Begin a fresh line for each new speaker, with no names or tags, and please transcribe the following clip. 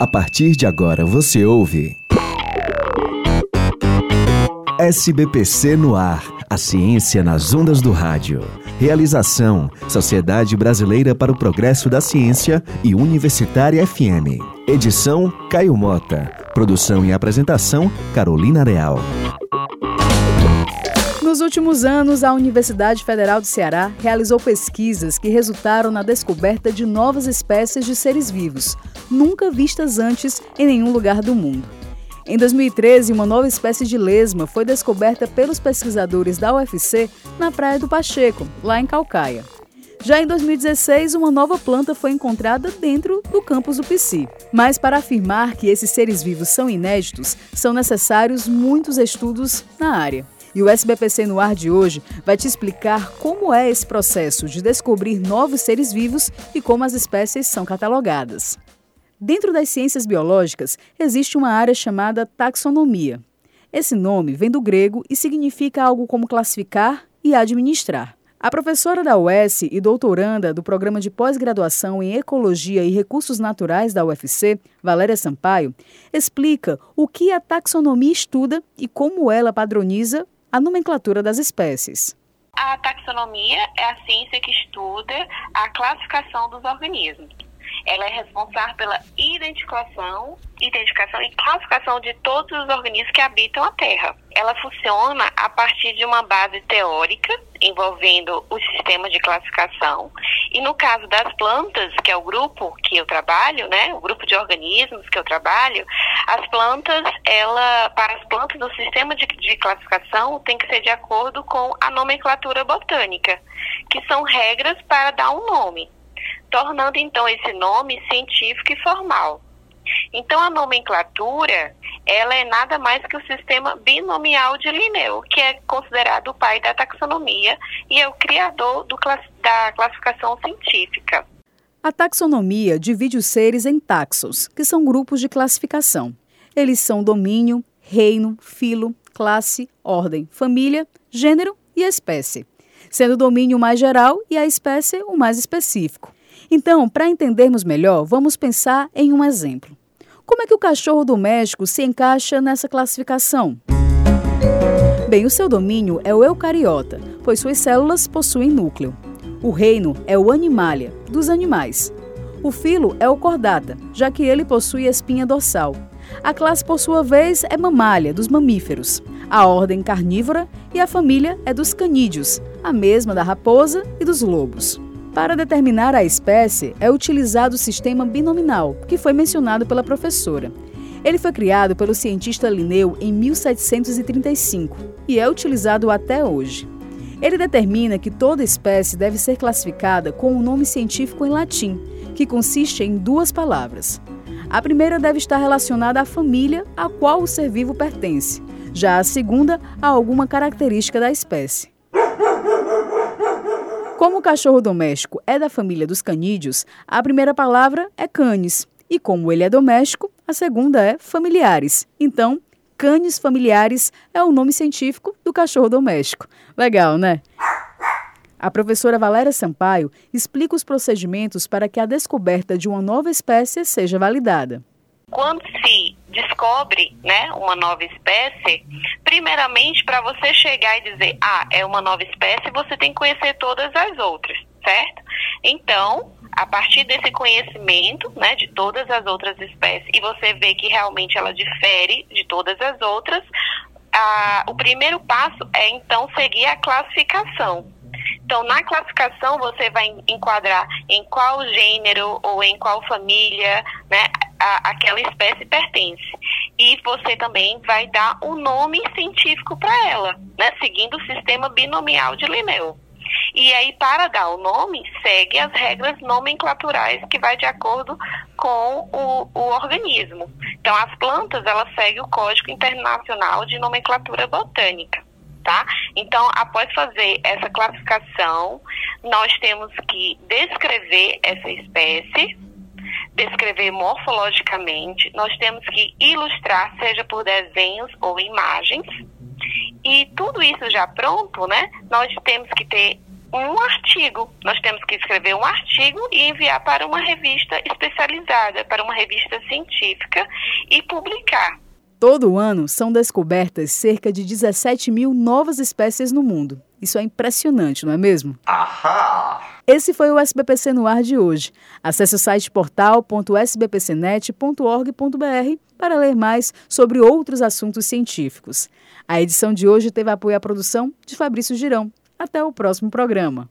A partir de agora você ouve. SBPC no ar. A ciência nas ondas do rádio. Realização: Sociedade Brasileira para o Progresso da Ciência e Universitária FM. Edição: Caio Mota. Produção e apresentação: Carolina Real.
Nos últimos anos, a Universidade Federal do Ceará realizou pesquisas que resultaram na descoberta de novas espécies de seres vivos, nunca vistas antes em nenhum lugar do mundo. Em 2013, uma nova espécie de lesma foi descoberta pelos pesquisadores da UFC na Praia do Pacheco, lá em Calcaia. Já em 2016, uma nova planta foi encontrada dentro do campus do PC. Mas para afirmar que esses seres vivos são inéditos, são necessários muitos estudos na área. E o SBPC no ar de hoje vai te explicar como é esse processo de descobrir novos seres vivos e como as espécies são catalogadas. Dentro das ciências biológicas, existe uma área chamada taxonomia. Esse nome vem do grego e significa algo como classificar e administrar. A professora da UES e doutoranda do programa de pós-graduação em Ecologia e Recursos Naturais da UFC, Valéria Sampaio, explica o que a taxonomia estuda e como ela padroniza a nomenclatura das espécies.
A taxonomia é a ciência que estuda a classificação dos organismos. Ela é responsável pela identificação, identificação e classificação de todos os organismos que habitam a Terra. Ela funciona a partir de uma base teórica envolvendo o sistema de classificação. E no caso das plantas, que é o grupo que eu trabalho, né, o grupo de organismos que eu trabalho, as plantas, ela, para as plantas, o sistema de, de classificação tem que ser de acordo com a nomenclatura botânica, que são regras para dar um nome tornando então esse nome científico e formal. Então a nomenclatura, ela é nada mais que o sistema binomial de Linneu, que é considerado o pai da taxonomia e é o criador do, da classificação científica.
A taxonomia divide os seres em taxos, que são grupos de classificação. Eles são domínio, reino, filo, classe, ordem, família, gênero e espécie, sendo o domínio mais geral e a espécie o mais específico. Então, para entendermos melhor, vamos pensar em um exemplo. Como é que o cachorro doméstico se encaixa nessa classificação? Bem, o seu domínio é o eucariota, pois suas células possuem núcleo. O reino é o animalia, dos animais. O filo é o cordata, já que ele possui espinha dorsal. A classe, por sua vez, é mamália, dos mamíferos. A ordem carnívora e a família é dos canídeos, a mesma da raposa e dos lobos. Para determinar a espécie, é utilizado o sistema binominal, que foi mencionado pela professora. Ele foi criado pelo cientista Linneu em 1735 e é utilizado até hoje. Ele determina que toda espécie deve ser classificada com um nome científico em latim, que consiste em duas palavras. A primeira deve estar relacionada à família a qual o ser vivo pertence, já a segunda a alguma característica da espécie. Como o cachorro doméstico é da família dos canídeos, a primeira palavra é canis. E como ele é doméstico, a segunda é familiares. Então, canis familiares é o nome científico do cachorro doméstico. Legal, né? A professora Valéria Sampaio explica os procedimentos para que a descoberta de uma nova espécie seja validada.
Quando se descobre né, uma nova espécie, primeiramente, para você chegar e dizer, ah, é uma nova espécie, você tem que conhecer todas as outras, certo? Então, a partir desse conhecimento né, de todas as outras espécies, e você vê que realmente ela difere de todas as outras, a, o primeiro passo é então seguir a classificação. Então, na classificação, você vai enquadrar em qual gênero ou em qual família né, a, aquela espécie pertence. E você também vai dar o um nome científico para ela, né, seguindo o sistema binomial de Linneu. E aí, para dar o nome, segue as regras nomenclaturais que vai de acordo com o, o organismo. Então, as plantas, elas seguem o Código Internacional de Nomenclatura Botânica. Tá? Então, após fazer essa classificação, nós temos que descrever essa espécie, descrever morfologicamente, nós temos que ilustrar, seja por desenhos ou imagens. E tudo isso já pronto, né? Nós temos que ter um artigo. Nós temos que escrever um artigo e enviar para uma revista especializada, para uma revista científica e publicar.
Todo ano são descobertas cerca de 17 mil novas espécies no mundo. Isso é impressionante, não é mesmo? Ahá! Esse foi o SBPC no ar de hoje. Acesse o site portal.sbpcnet.org.br para ler mais sobre outros assuntos científicos. A edição de hoje teve apoio à produção de Fabrício Girão. Até o próximo programa.